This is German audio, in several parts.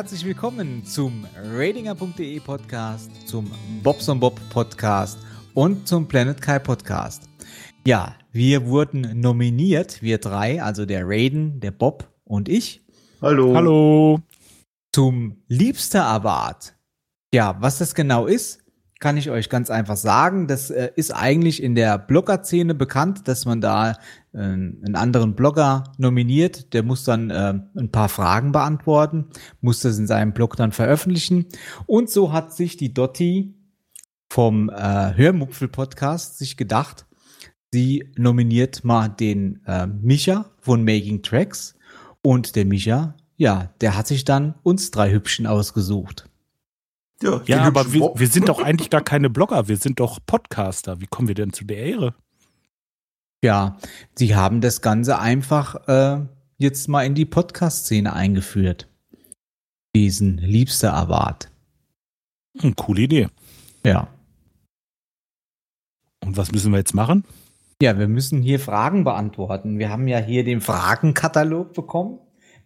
Herzlich willkommen zum Ratinger.de Podcast, zum Bobson Bob Podcast und zum Planet Kai Podcast. Ja, wir wurden nominiert, wir drei, also der Raiden, der Bob und ich. Hallo. Hallo. Zum Liebster Award. Ja, was das genau ist, kann ich euch ganz einfach sagen. Das äh, ist eigentlich in der Blogger-Szene bekannt, dass man da äh, einen anderen Blogger nominiert. Der muss dann äh, ein paar Fragen beantworten, muss das in seinem Blog dann veröffentlichen. Und so hat sich die Dotti vom äh, Hörmupfel-Podcast sich gedacht, sie nominiert mal den äh, Micha von Making Tracks. Und der Micha, ja, der hat sich dann uns drei Hübschen ausgesucht. Ja, ja aber wir, wir, sind doch eigentlich gar keine Blogger, wir sind doch Podcaster. Wie kommen wir denn zu der Ehre? Ja, sie haben das Ganze einfach äh, jetzt mal in die Podcast-Szene eingeführt. Diesen Liebster Award. Hm, coole Idee. Ja. Und was müssen wir jetzt machen? Ja, wir müssen hier Fragen beantworten. Wir haben ja hier den Fragenkatalog bekommen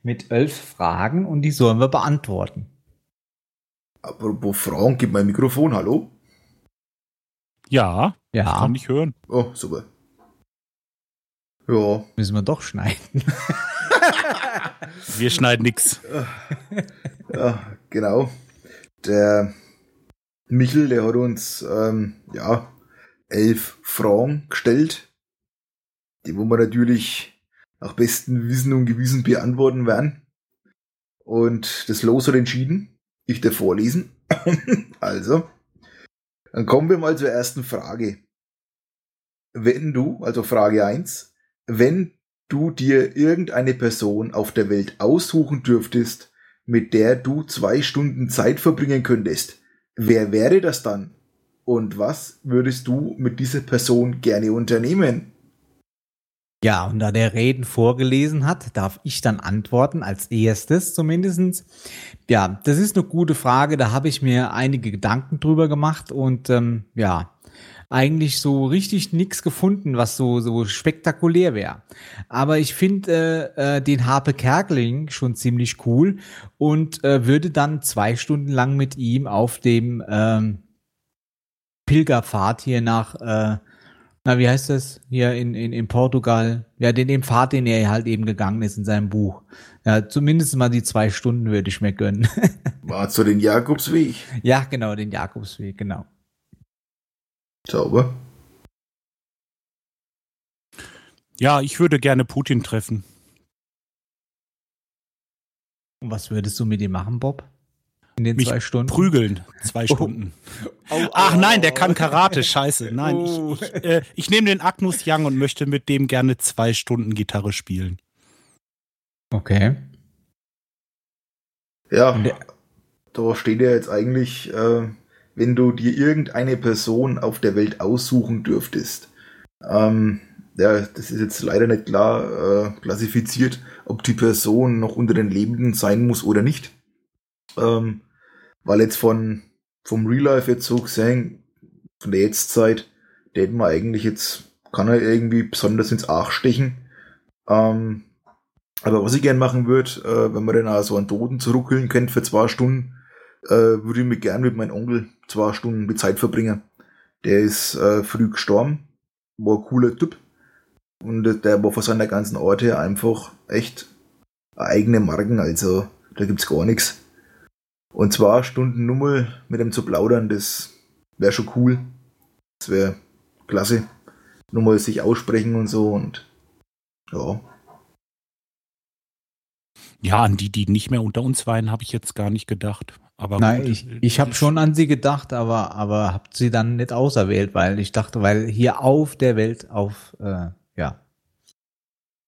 mit elf Fragen und die sollen wir beantworten. Apropos Frauen, gib mein Mikrofon, hallo? Ja, ja. ich kann dich hören. Oh, super. Ja. Müssen wir doch schneiden. wir schneiden nix. Ja, genau. Der Michel, der hat uns, ähm, ja, elf Fragen gestellt, die wo wir natürlich nach bestem Wissen und Gewissen beantworten werden. Und das Los hat entschieden ich dir vorlesen. also, dann kommen wir mal zur ersten Frage. Wenn du, also Frage 1, wenn du dir irgendeine Person auf der Welt aussuchen dürftest, mit der du zwei Stunden Zeit verbringen könntest, wer wäre das dann? Und was würdest du mit dieser Person gerne unternehmen? Ja, und da der Reden vorgelesen hat, darf ich dann antworten, als erstes zumindestens. Ja, das ist eine gute Frage, da habe ich mir einige Gedanken drüber gemacht und ähm, ja, eigentlich so richtig nichts gefunden, was so, so spektakulär wäre. Aber ich finde äh, äh, den Harpe Kerkeling schon ziemlich cool und äh, würde dann zwei Stunden lang mit ihm auf dem ähm, Pilgerpfad hier nach äh, na, wie heißt das hier in, in, in Portugal? Ja, den, den Pfad, den er halt eben gegangen ist in seinem Buch. Ja, zumindest mal die zwei Stunden würde ich mir gönnen. War zu den Jakobsweg. Ja, genau, den Jakobsweg, genau. Sauber. Ja, ich würde gerne Putin treffen. Und was würdest du mit ihm machen, Bob? In den Mich zwei Stunden? Prügeln, zwei oh. Stunden. Oh, oh, Ach nein, der kann Karate, scheiße. Nein, ich, oh. ich, äh, ich nehme den Agnus Young und möchte mit dem gerne zwei Stunden Gitarre spielen. Okay. Ja, da steht ja jetzt eigentlich, äh, wenn du dir irgendeine Person auf der Welt aussuchen dürftest. Ähm, ja, das ist jetzt leider nicht klar äh, klassifiziert, ob die Person noch unter den Lebenden sein muss oder nicht. Ähm, weil jetzt von, vom Real Life jetzt so gesehen, von der Jetztzeit, der hätten wir eigentlich jetzt, kann er irgendwie besonders ins Arsch stechen. Ähm, aber was ich gern machen würde, äh, wenn man dann auch so einen Toten zurückholen könnte für zwei Stunden, äh, würde ich mir gern mit meinem Onkel zwei Stunden mit Zeit verbringen. Der ist äh, früh gestorben, war ein cooler Typ. Und der war von seiner ganzen Orte einfach echt eigene Marken, also da gibt's gar nichts. Und zwar Stunden Nummer mit dem zu plaudern, das wäre schon cool. Das wäre klasse. Nur mal sich aussprechen und so und ja. Ja, an die, die nicht mehr unter uns weinen, habe ich jetzt gar nicht gedacht. Aber Nein, gut, ich, ich habe schon an sie gedacht, aber, aber habe sie dann nicht auserwählt, weil ich dachte, weil hier auf der Welt, auf, äh, ja,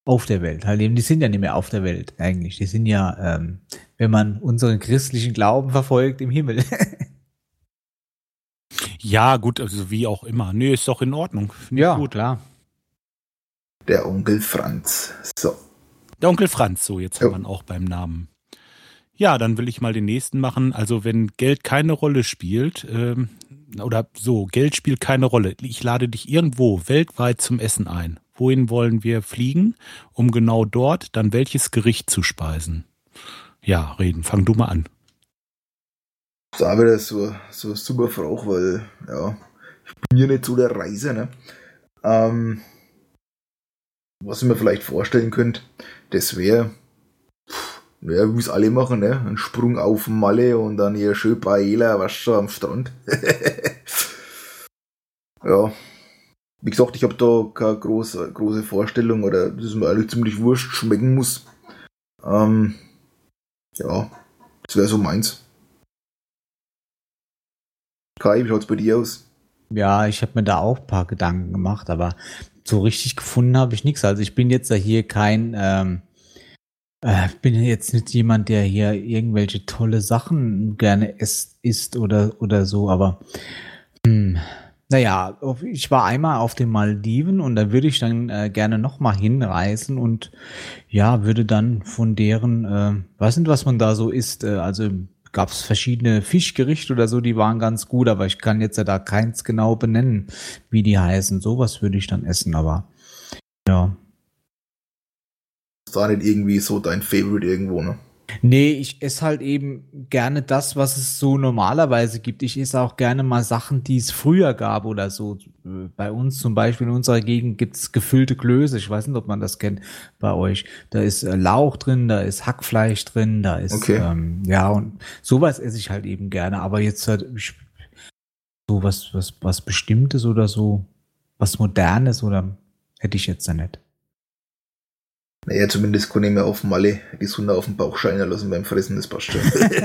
auf der Welt. Halt eben, die sind ja nicht mehr auf der Welt eigentlich. Die sind ja, ähm, wenn man unseren christlichen Glauben verfolgt, im Himmel. ja, gut, also wie auch immer. Nee, ist doch in Ordnung. Find ja, gut. klar. Der Onkel Franz. So. Der Onkel Franz, so jetzt oh. haben wir auch beim Namen. Ja, dann will ich mal den nächsten machen. Also wenn Geld keine Rolle spielt, ähm, oder so, Geld spielt keine Rolle. Ich lade dich irgendwo weltweit zum Essen ein wohin wollen wir fliegen, um genau dort dann welches Gericht zu speisen. Ja, reden. Fang du mal an. Das ist auch wieder so, so eine super Frage, weil, ja, ich bin ja nicht so der Reiser, ne? Ähm, was ich mir vielleicht vorstellen könnte, das wäre, ja, wie es alle machen, ne? Ein Sprung auf Malle und dann hier schön Paella, was schon am Strand. ja. Wie gesagt, ich habe da keine große, große Vorstellung oder das ist mir eigentlich ziemlich wurscht, schmecken muss. Ähm, ja, das wäre so meins. Kai, wie schaut's bei dir aus? Ja, ich habe mir da auch ein paar Gedanken gemacht, aber so richtig gefunden habe ich nichts. Also ich bin jetzt ja hier kein, ähm, äh, bin jetzt nicht jemand, der hier irgendwelche tolle Sachen gerne isst, isst oder, oder so, aber hm, naja, ich war einmal auf den Maldiven und da würde ich dann äh, gerne nochmal hinreisen und ja, würde dann von deren, äh, weiß nicht, was man da so isst, äh, also gab es verschiedene Fischgerichte oder so, die waren ganz gut, aber ich kann jetzt ja da keins genau benennen, wie die heißen. Sowas würde ich dann essen, aber ja. Das war nicht irgendwie so dein Favorite irgendwo, ne? Nee, ich esse halt eben gerne das, was es so normalerweise gibt. Ich esse auch gerne mal Sachen, die es früher gab oder so. Bei uns zum Beispiel in unserer Gegend gibt's gefüllte Klöße. Ich weiß nicht, ob man das kennt bei euch. Da ist äh, Lauch drin, da ist Hackfleisch drin, da ist, okay. ähm, ja, und sowas esse ich halt eben gerne. Aber jetzt halt so was, was, was Bestimmtes oder so, was Modernes oder hätte ich jetzt da nicht. Naja, zumindest kann ich mir auf Malle die Sonne auf den Bauch scheinen lassen beim Fressen, das passt schon.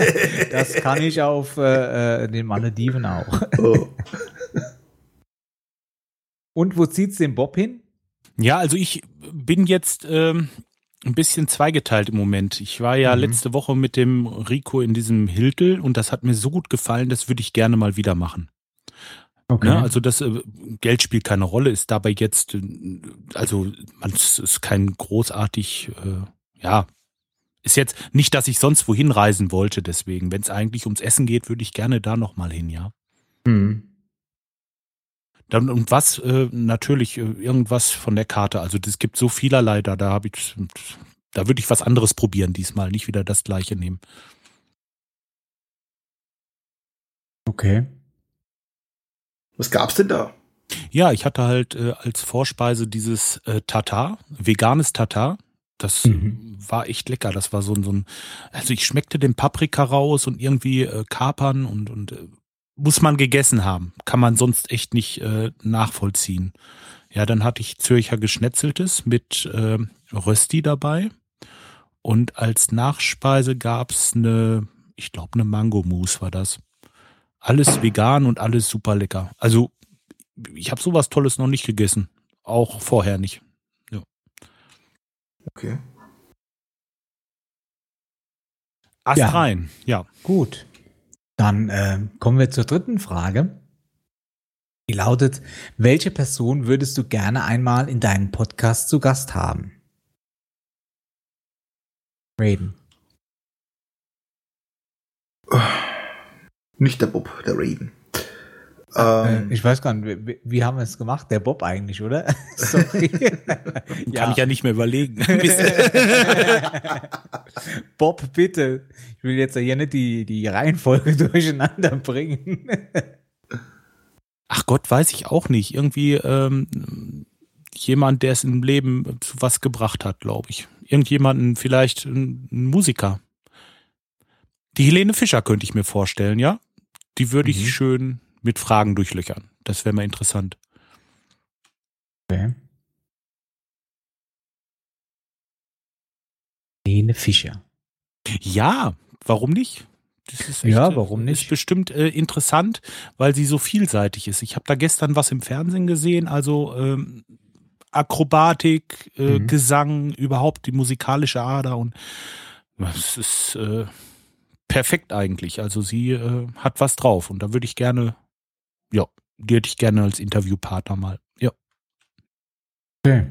das kann ich auf äh, äh den Malediven auch. Oh. Und wo zieht's den Bob hin? Ja, also ich bin jetzt ähm, ein bisschen zweigeteilt im Moment. Ich war ja mhm. letzte Woche mit dem Rico in diesem Hiltel und das hat mir so gut gefallen, das würde ich gerne mal wieder machen. Okay. Ne? Also das äh, Geld spielt keine Rolle, ist dabei jetzt, äh, also man ist kein großartig, äh, ja, ist jetzt nicht, dass ich sonst wohin reisen wollte, deswegen. Wenn es eigentlich ums Essen geht, würde ich gerne da nochmal hin, ja. Mhm. Dann, und was, äh, natürlich, äh, irgendwas von der Karte. Also es gibt so vielerlei da, da habe ich, da würde ich was anderes probieren diesmal, nicht wieder das gleiche nehmen. Okay. Was gab's denn da? Ja, ich hatte halt äh, als Vorspeise dieses äh, Tatar, veganes Tatar. Das mhm. war echt lecker. Das war so, so ein, also ich schmeckte den Paprika raus und irgendwie äh, Kapern und, und äh, muss man gegessen haben. Kann man sonst echt nicht äh, nachvollziehen. Ja, dann hatte ich Zürcher Geschnetzeltes mit äh, Rösti dabei. Und als Nachspeise gab's eine, ich glaube, eine Mango-Mousse war das. Alles vegan und alles super lecker. Also ich habe sowas Tolles noch nicht gegessen. Auch vorher nicht. Ja. Okay. Ast ja. ja. Gut. Dann äh, kommen wir zur dritten Frage. Die lautet, welche Person würdest du gerne einmal in deinem Podcast zu Gast haben? Raiden. Nicht der Bob, der Raiden. Ähm, ich weiß gar nicht, wie, wie, haben wir es gemacht? Der Bob eigentlich, oder? Sorry. Kann ja. ich ja nicht mehr überlegen. Bob, bitte. Ich will jetzt hier nicht die, die Reihenfolge durcheinander bringen. Ach Gott, weiß ich auch nicht. Irgendwie ähm, jemand, der es im Leben zu was gebracht hat, glaube ich. Irgendjemanden, vielleicht ein Musiker. Die Helene Fischer könnte ich mir vorstellen, ja? Die würde mhm. ich schön mit Fragen durchlöchern. Das wäre mal interessant. Okay. Helene Fischer. Ja, warum nicht? Echt, ja, warum nicht? Ist bestimmt äh, interessant, weil sie so vielseitig ist. Ich habe da gestern was im Fernsehen gesehen, also ähm, Akrobatik, äh, mhm. Gesang, überhaupt die musikalische Ader und es ist äh, perfekt eigentlich. Also sie äh, hat was drauf und da würde ich gerne, ja, die hätte ich gerne als Interviewpartner mal. Ja. Okay.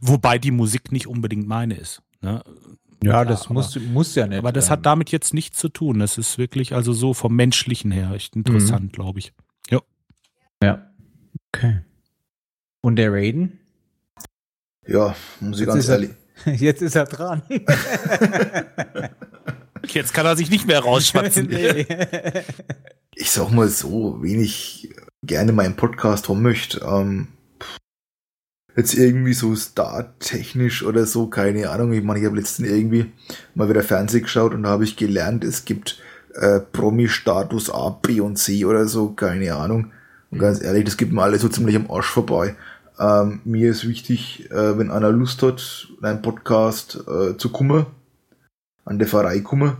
Wobei die Musik nicht unbedingt meine ist. Ne? Ja, Klar, das muss, aber, muss ja nicht. Aber das ähm, hat damit jetzt nichts zu tun. Das ist wirklich, also so vom Menschlichen her, echt interessant, mhm. glaube ich. Ja. Ja. Okay. Und der Raiden? Ja, muss ich ganz ehrlich, Jetzt ist er dran. Jetzt kann er sich nicht mehr rausschwatzen. nee. Ich sag mal so, wen ich gerne meinen Podcast haben möchte. Ähm, jetzt irgendwie so star-technisch oder so, keine Ahnung. Ich meine, ich habe letztens irgendwie mal wieder Fernsehen geschaut und da habe ich gelernt, es gibt äh, Promi-Status A, B und C oder so, keine Ahnung. Und ganz ehrlich, das gibt mir alles so ziemlich am Arsch vorbei. Ähm, mir ist wichtig, äh, wenn einer Lust hat, in einem Podcast äh, zu kommen, an der Pfarrei kommen.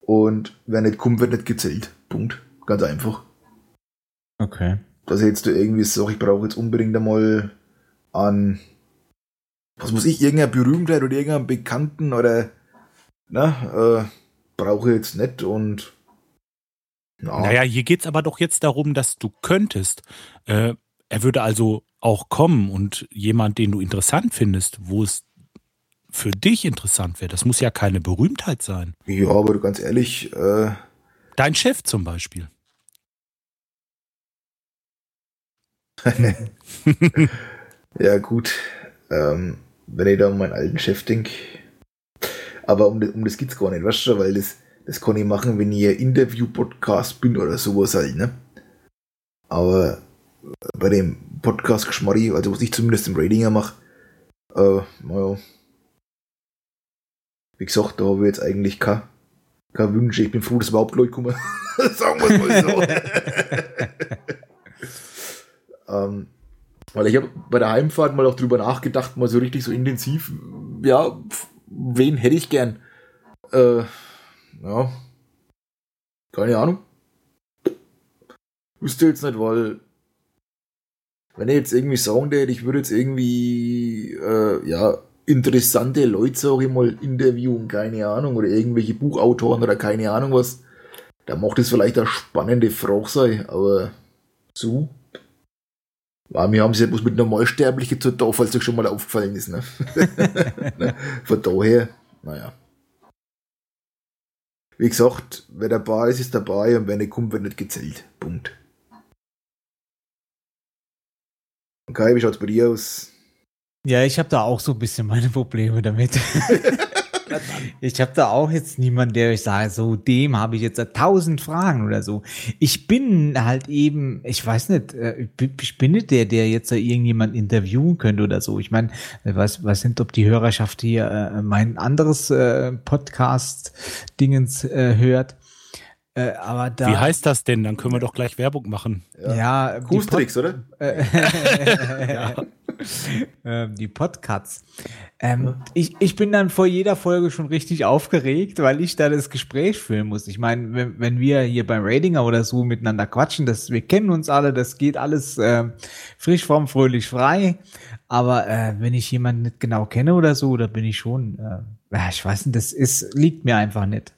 Und wer nicht kommt, wird nicht gezählt. Punkt. Ganz einfach. Okay. Dass jetzt da irgendwie sage, ich brauche jetzt unbedingt einmal an, was muss ich, irgendeiner Berühmtheit oder irgendeinen Bekannten oder, na, äh, brauche jetzt nicht und. Ja. Naja, hier geht es aber doch jetzt darum, dass du könntest. Äh, er würde also auch kommen und jemand, den du interessant findest, wo es für dich interessant wäre, das muss ja keine Berühmtheit sein. Ja, aber ganz ehrlich. Äh Dein Chef zum Beispiel. ja, gut. Ähm, wenn ich da um meinen alten Chef denke. Aber um, um das geht's gar nicht, weißt du, weil das, das kann ich machen, wenn ich ein Interview-Podcast bin oder sowas halt, ne? Aber bei dem Podcast Geschmarri, also was ich zumindest im Ratinger mache, äh, naja. Wie gesagt, da habe ich jetzt eigentlich keine, keine Wünsche. Ich bin froh, dass überhaupt Leute kommen. Sagen wir mal so. ähm, weil ich habe bei der Heimfahrt mal auch drüber nachgedacht, mal so richtig so intensiv, ja, wen hätte ich gern? Äh, ja, keine Ahnung. Wüsste jetzt nicht, weil wenn ich jetzt irgendwie sagen würde, ich würde jetzt irgendwie, äh, ja, interessante Leute, sag ich mal, interviewen, keine Ahnung, oder irgendwelche Buchautoren oder keine Ahnung was, da macht es vielleicht eine spannende Frage sein, aber so. Ja, wir haben es ja bloß mit Normalsterblichen zu tun, falls das schon mal aufgefallen ist, ne? ne? Von daher, naja. Wie gesagt, wer dabei ist, ist dabei und wer nicht kommt, wird nicht gezählt. Punkt. Okay, wie schaut's bei dir aus? Ja, ich habe da auch so ein bisschen meine Probleme damit. ich habe da auch jetzt niemanden, der ich sage, so dem habe ich jetzt tausend Fragen oder so. Ich bin halt eben, ich weiß nicht, äh, ich bin nicht der, der jetzt da irgendjemand interviewen könnte oder so. Ich meine, was was sind, ob die Hörerschaft hier äh, mein anderes äh, Podcast-Dingens äh, hört. Äh, aber da, Wie heißt das denn? Dann können wir doch gleich Werbung machen. Ja, ja Kustrix, oder? ja. ähm, die Podcasts. Ähm, ja. ich, ich bin dann vor jeder Folge schon richtig aufgeregt, weil ich da das Gespräch führen muss. Ich meine, wenn, wenn wir hier beim Ratinger oder so miteinander quatschen, das, wir kennen uns alle, das geht alles äh, frisch, fromm, fröhlich, frei. Aber äh, wenn ich jemanden nicht genau kenne oder so, da bin ich schon, äh, ich weiß nicht, das ist, liegt mir einfach nicht.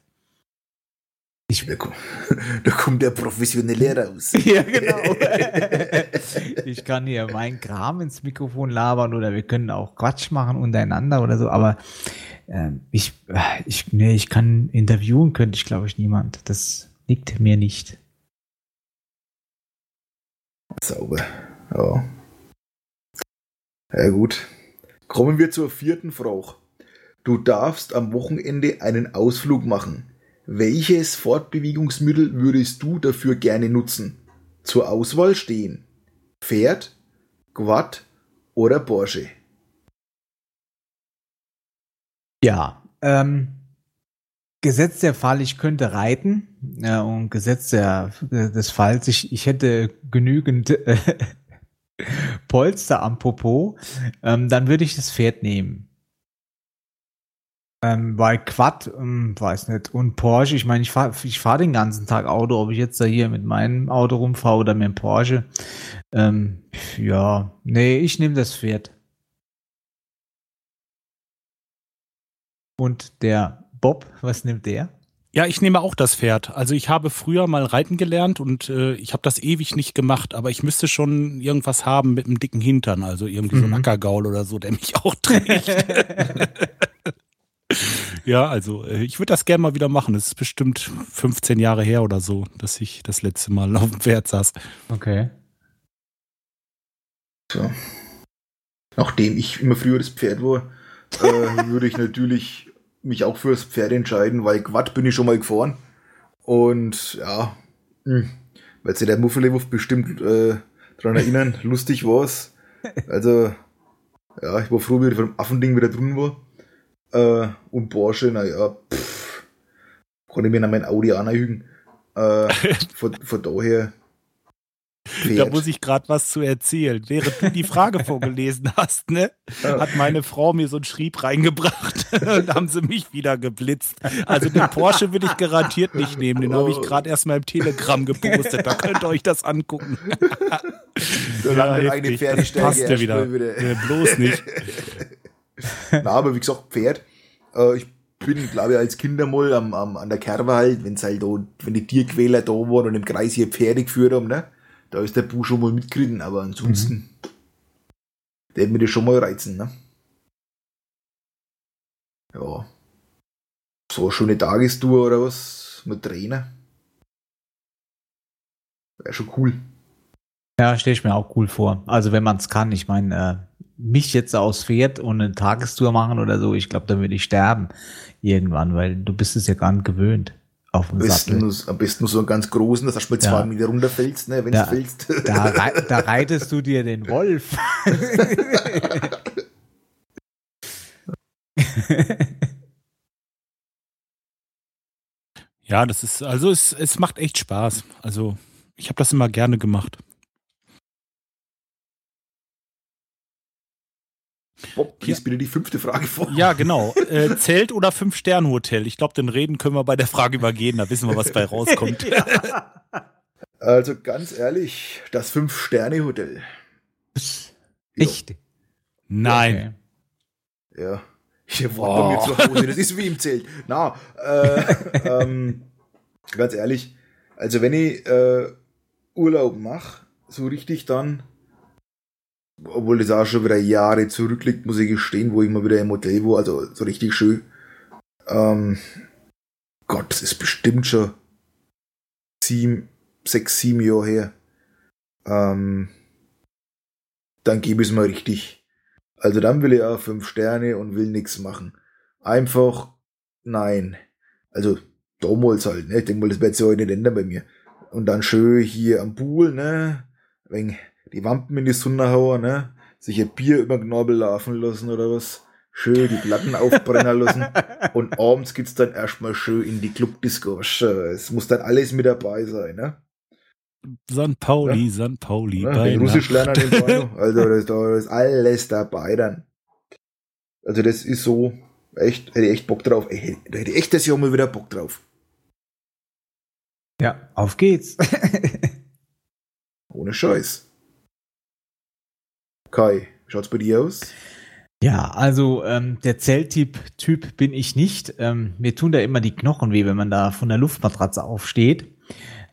Ich, da, kommt, da kommt der professionelle raus. ja, genau. ich kann hier meinen Kram ins Mikrofon labern oder wir können auch Quatsch machen untereinander oder so, aber äh, ich, ich, nee, ich kann interviewen, könnte ich glaube ich niemand. Das liegt mir nicht. Sauber. Ja. Ja, gut. Kommen wir zur vierten Frage. Du darfst am Wochenende einen Ausflug machen. Welches Fortbewegungsmittel würdest du dafür gerne nutzen? Zur Auswahl stehen Pferd, Quad oder Porsche. Ja, ähm, Gesetz der Fall, ich könnte reiten äh, und Gesetz der, des Falls, ich, ich hätte genügend äh, Polster am Popo, ähm, dann würde ich das Pferd nehmen. Ähm, bei Quad, ähm, weiß nicht, und Porsche, ich meine, ich fahre ich fahr den ganzen Tag Auto, ob ich jetzt da hier mit meinem Auto rumfahre oder mit dem Porsche. Ähm, ja, nee, ich nehme das Pferd. Und der Bob, was nimmt der? Ja, ich nehme auch das Pferd. Also ich habe früher mal reiten gelernt und äh, ich habe das ewig nicht gemacht, aber ich müsste schon irgendwas haben mit einem dicken Hintern, also irgendwie mhm. so ein Ackergaul oder so, der mich auch trägt. Ja, also äh, ich würde das gerne mal wieder machen. Es ist bestimmt 15 Jahre her oder so, dass ich das letzte Mal auf dem Pferd saß. Okay. So. Nachdem ich immer früher das Pferd war, äh, würde ich natürlich mich auch fürs Pferd entscheiden, weil Quad bin ich schon mal gefahren. Und ja, hm, weil sich der Muffelewurf bestimmt äh, dran erinnern, lustig war's. Also, ja, ich war froh, wie ich vom Affending wieder drin war. Äh, und Porsche, naja, pff, konnte ich mir noch mein Audi anhügen. Äh, von, von daher. Pferd. Da muss ich gerade was zu erzählen. Während du die Frage vorgelesen hast, ne, hat meine Frau mir so einen Schrieb reingebracht und haben sie mich wieder geblitzt. Also den Porsche will ich garantiert nicht nehmen. Den habe ich oh. gerade erst mal im Telegram gepostet. Da könnt ihr euch das angucken. Solange ja, eine Pferdestärke passt ja wieder. wieder. Ja, bloß nicht. Na, aber wie gesagt, Pferd. Äh, ich bin, glaube ich, als Kinder mal am, am, an der Kerbe halt, wenn's halt da, wenn die Tierquäler da waren und im Kreis hier Pferde geführt haben, ne? Da ist der Bu schon mal mitgeritten, aber ansonsten, mhm. der hätte mir das schon mal reizen, ne? Ja. So eine schöne Tagestour oder was mit Trainer. Wäre schon cool. Ja, stelle ich mir auch cool vor. Also wenn man es kann, ich meine, äh, mich jetzt aus Pferd und eine Tagestour machen oder so, ich glaube, da würde ich sterben irgendwann, weil du bist es ja gar nicht gewöhnt. Auf dem am, besten nur, am besten so einen ganz großen, dass du mal zwei ja. Meter runterfällst, ne, wenn da, du fällst. Da, rei da reitest du dir den Wolf. ja, das ist, also es, es macht echt Spaß. Also ich habe das immer gerne gemacht. Bob, lies ja. bitte die fünfte Frage vor. Ja, genau. Äh, Zelt oder Fünf-Sterne-Hotel? Ich glaube, den Reden können wir bei der Frage übergehen. Da wissen wir, was bei rauskommt. ja. Also ganz ehrlich, das Fünf-Sterne-Hotel. Echt? Nein. Okay. Ja. Hier war bei mir zu Hause. Das ist wie im Zelt. Na, äh, ähm, ganz ehrlich, also wenn ich äh, Urlaub mache, so richtig dann obwohl das auch schon wieder Jahre zurückliegt, muss ich gestehen, wo ich mal wieder im Hotel war, also so richtig schön. Ähm, Gott, das ist bestimmt schon sieben, sechs, sieben Jahre her. Ähm, dann gebe ich es mal richtig. Also dann will ich auch fünf Sterne und will nichts machen. Einfach nein. Also damals halt, ne? Ich denke mal, das wird sich heute nicht ändern bei mir. Und dann schön hier am Pool, ne? Wegen die Wampen in die Sonne hauen, ne? Sich ein Bier über den Knorpel laufen lassen oder was. Schön die Platten aufbrennen lassen. Und abends geht's dann erstmal schön in die Clubdisco. Es muss dann alles mit dabei sein, ne? San Pauli, ja? San Pauli. Ja, den Russisch lernen den Bano. Also das, da ist alles dabei dann. Also das ist so, echt, hätte ich echt Bock drauf. Ey, da hätte ich echt das Jahr mal wieder Bock drauf. Ja, auf geht's. Ohne Scheiß. Kai, schaut's bei dir aus? Ja, also ähm, der Zelttyp Typ bin ich nicht. Ähm, mir tun da immer die Knochen weh, wenn man da von der Luftmatratze aufsteht.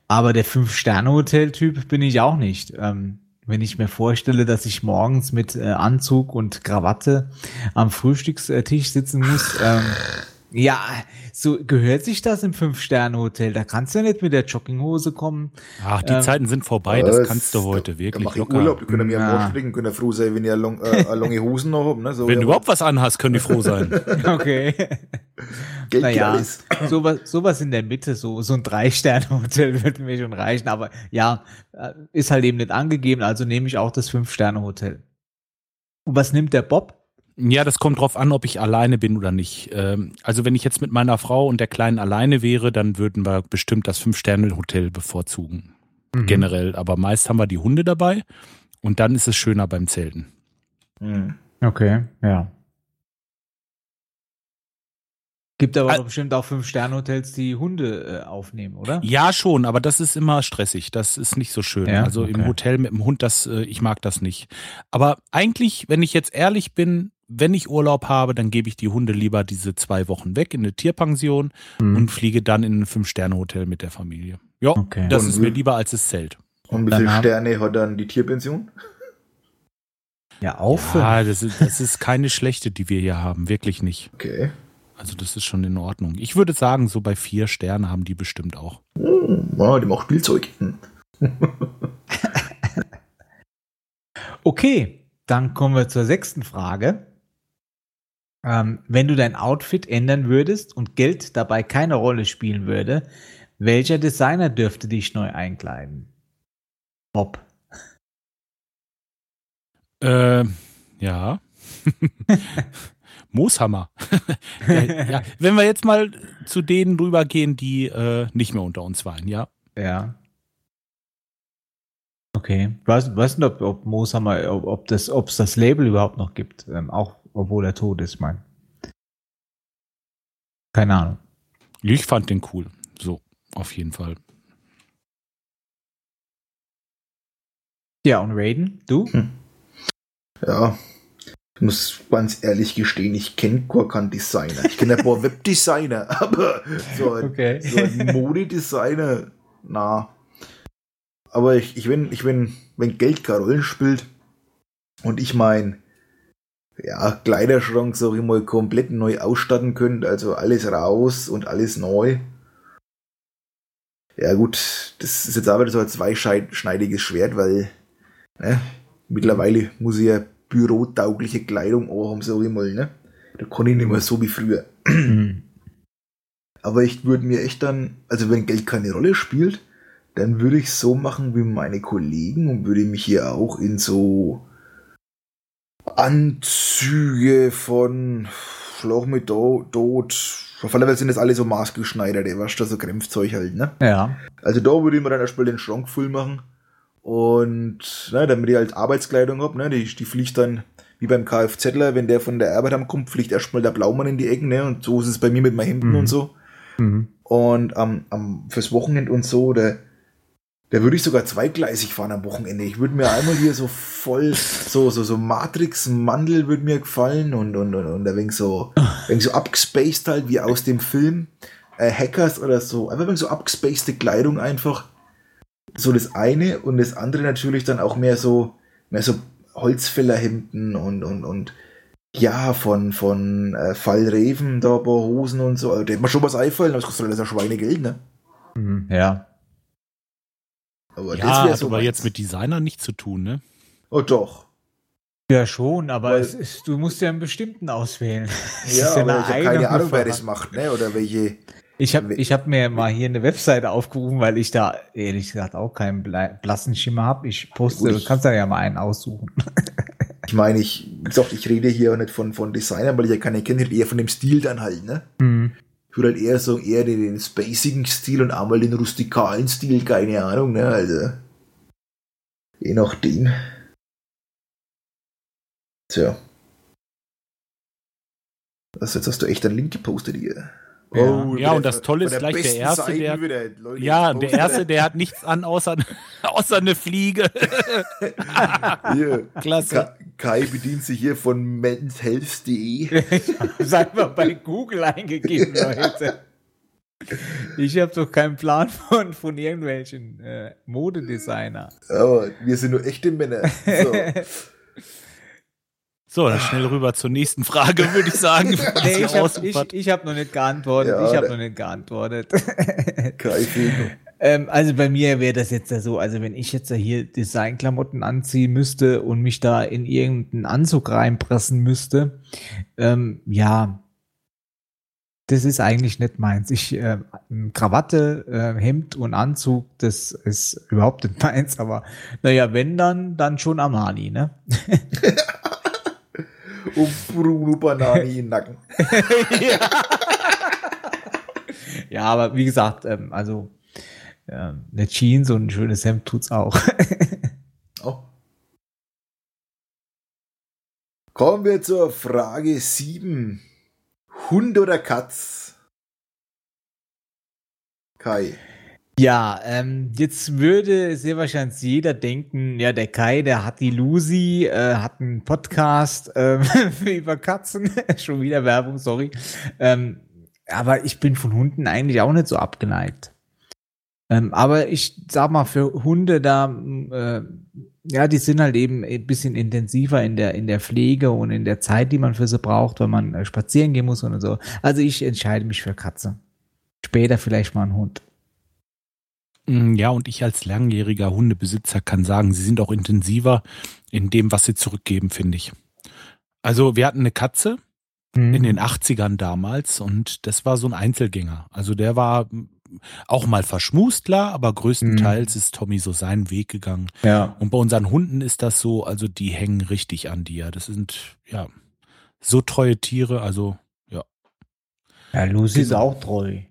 Aber der Fünf-Sterne-Hotel-Typ bin ich auch nicht. Ähm, wenn ich mir vorstelle, dass ich morgens mit äh, Anzug und Krawatte am Frühstückstisch sitzen muss, ähm, ja, so gehört sich das im Fünf-Sterne-Hotel. Da kannst du ja nicht mit der Jogginghose kommen. Ach, die ähm, Zeiten sind vorbei, das kannst du heute da, wirklich da locker. Urlaub, die können mir ja. am Arsch können froh sein, wenn ihr long, äh, lange Hosen noch habt. Ne? So, wenn du überhaupt was anhast, können die froh sein. okay. Geld naja, sowas, sowas in der Mitte, so, so ein Drei-Sterne-Hotel würde mir schon reichen. Aber ja, äh, ist halt eben nicht angegeben, also nehme ich auch das Fünf-Sterne-Hotel. Und was nimmt der Bob? Ja, das kommt drauf an, ob ich alleine bin oder nicht. Ähm, also wenn ich jetzt mit meiner Frau und der Kleinen alleine wäre, dann würden wir bestimmt das Fünf-Sterne-Hotel bevorzugen. Mhm. Generell. Aber meist haben wir die Hunde dabei und dann ist es schöner beim Zelten. Mhm. Okay, ja. Gibt aber Al bestimmt auch Fünf-Sterne-Hotels, die Hunde äh, aufnehmen, oder? Ja, schon, aber das ist immer stressig. Das ist nicht so schön. Ja? Also okay. im Hotel mit dem Hund, das, äh, ich mag das nicht. Aber eigentlich, wenn ich jetzt ehrlich bin, wenn ich Urlaub habe, dann gebe ich die Hunde lieber diese zwei Wochen weg in eine Tierpension mhm. und fliege dann in ein Fünf-Sterne-Hotel mit der Familie. Ja, okay. das und ist mir lieber als das Zelt. Und wie viele Sterne hat dann die Tierpension? Ja, auf. Ja, das ist, das ist keine schlechte, die wir hier haben. Wirklich nicht. Okay. Also das ist schon in Ordnung. Ich würde sagen, so bei vier Sternen haben die bestimmt auch. Oh, die macht Spielzeug. okay, dann kommen wir zur sechsten Frage. Ähm, wenn du dein Outfit ändern würdest und Geld dabei keine Rolle spielen würde, welcher Designer dürfte dich neu einkleiden? Bob. Äh, ja. Mooshammer. ja, ja. Wenn wir jetzt mal zu denen rübergehen, die äh, nicht mehr unter uns waren, ja. Ja. Okay. Ich weiß, weiß nicht, ob, ob Mooshammer, ob, ob das, ob es das Label überhaupt noch gibt, ähm, auch obwohl er tot ist, mein. Keine Ahnung. Ich fand den cool. So, auf jeden Fall. Ja, und Raiden, du? Hm. Ja, ich muss ganz ehrlich gestehen, ich kenne gar keinen Designer. Ich kenne ein paar Webdesigner, aber so ein, okay. so ein Modedesigner, na. Aber ich, ich bin, ich bin, wenn Geld keine Rollen spielt und ich mein, ja, Kleiderschrank, sag ich mal, komplett neu ausstatten könnte, also alles raus und alles neu. Ja gut, das ist jetzt aber so ein zweischneidiges Schwert, weil ne, mittlerweile muss ich ja bürotaugliche Kleidung auch haben, sag ich mal, ne? Da kann ich nicht mehr so wie früher. Aber ich würde mir echt dann, also wenn Geld keine Rolle spielt, dann würde ich so machen wie meine Kollegen und würde mich hier auch in so Anzüge von Schlauch mit Tod. Auf alle Fälle sind das alle so maßgeschneiderte, weißt du, so Krämpfzeug halt, ne? Ja. Also da würde ich mir dann erstmal den Schrank voll machen und ne, damit ich halt Arbeitskleidung hab, ne, die, die fliegt dann wie beim Kfzler, wenn der von der Arbeit ankommt, fliegt erstmal der Blaumann in die Ecken, ne? Und so ist es bei mir mit meinen Hemden mhm. und so. Mhm. Und am, am fürs Wochenende und so, da, da würde ich sogar zweigleisig fahren am Wochenende. Ich würde mir einmal hier so voll, so, so, so Matrix-Mandel würde mir gefallen und, und, und, und ein wenig so, ein wenig so abgespaced halt, wie aus dem Film. Äh, Hackers oder so. Einfach so abgespacede Kleidung einfach so das eine und das andere natürlich dann auch mehr so, mehr so Holzfällerhemden und, und, und ja, von, von äh, Fallreven, da bei Hosen und so. Also, da hätte man schon was einfallen, das kostet alles ja Schweinegeld, ne? Mhm, ja. Aber ja, das so aber jetzt mit Designern nichts zu tun, ne? Oh, doch. Ja, schon, aber Weil, ist, du musst ja einen bestimmten auswählen. ja, aber ich habe keine Ahnung, wer das macht, ne? Oder welche, ich habe ich hab mir mal hier eine Webseite aufgerufen, weil ich da ehrlich gesagt auch keinen blassen Schimmer habe. Ich poste, du kannst da ja mal einen aussuchen. ich meine, ich, wie gesagt, ich rede hier auch nicht von, von Designern, weil ich ja keine kenne, eher von dem Stil dann halt, ne? Mhm. Würde halt eher so eher den, den spacigen Stil und einmal den rustikalen Stil, keine Ahnung, ne? Also. Je nachdem. Tja. Das jetzt hast du echt einen Link gepostet hier. Oh, ja, und das Tolle ist gleich der Erste, der, Leute, ja, der Erste, der hat nichts an, außer, außer eine Fliege. Klasse. Kai bedient sich hier von menshealth.de. Seid mal bei Google eingegeben, Leute. Ich habe doch keinen Plan von, von irgendwelchen äh, Modedesigner. Aber wir sind nur echte Männer. So. So, dann schnell rüber zur nächsten Frage, würde ich sagen. nee, ich habe ich, ich hab noch nicht geantwortet. Ja, ich habe noch nicht geantwortet. Ähm, also bei mir wäre das jetzt ja so, also wenn ich jetzt hier Designklamotten anziehen müsste und mich da in irgendeinen Anzug reinpressen müsste, ähm, ja, das ist eigentlich nicht meins. Ich, äh, Krawatte, äh, Hemd und Anzug, das ist überhaupt nicht meins, aber naja, wenn dann, dann schon Armani, ne? und Bruno Banani im Nacken. ja. ja, aber wie gesagt, ähm, also ähm, eine Jeans und ein schönes Hemd tut's auch. oh. Kommen wir zur Frage 7. Hund oder Katz? Kai. Ja, ähm, jetzt würde sehr wahrscheinlich jeder denken, ja, der Kai, der hat die Lucy, äh, hat einen Podcast äh, über Katzen, schon wieder Werbung, sorry. Ähm, aber ich bin von Hunden eigentlich auch nicht so abgeneigt. Ähm, aber ich sag mal, für Hunde da, äh, ja, die sind halt eben ein bisschen intensiver in der, in der Pflege und in der Zeit, die man für sie braucht, wenn man äh, spazieren gehen muss und so. Also ich entscheide mich für Katze. Später vielleicht mal ein Hund. Mm, ja, und ich als langjähriger Hundebesitzer kann sagen, sie sind auch intensiver in dem, was sie zurückgeben, finde ich. Also wir hatten eine Katze mhm. in den 80ern damals und das war so ein Einzelgänger. Also der war auch mal verschmust, klar, aber größtenteils mhm. ist Tommy so seinen Weg gegangen. Ja. Und bei unseren Hunden ist das so, also die hängen richtig an dir. Das sind, ja, so treue Tiere, also, ja. Ja, Lucy ist auch treu.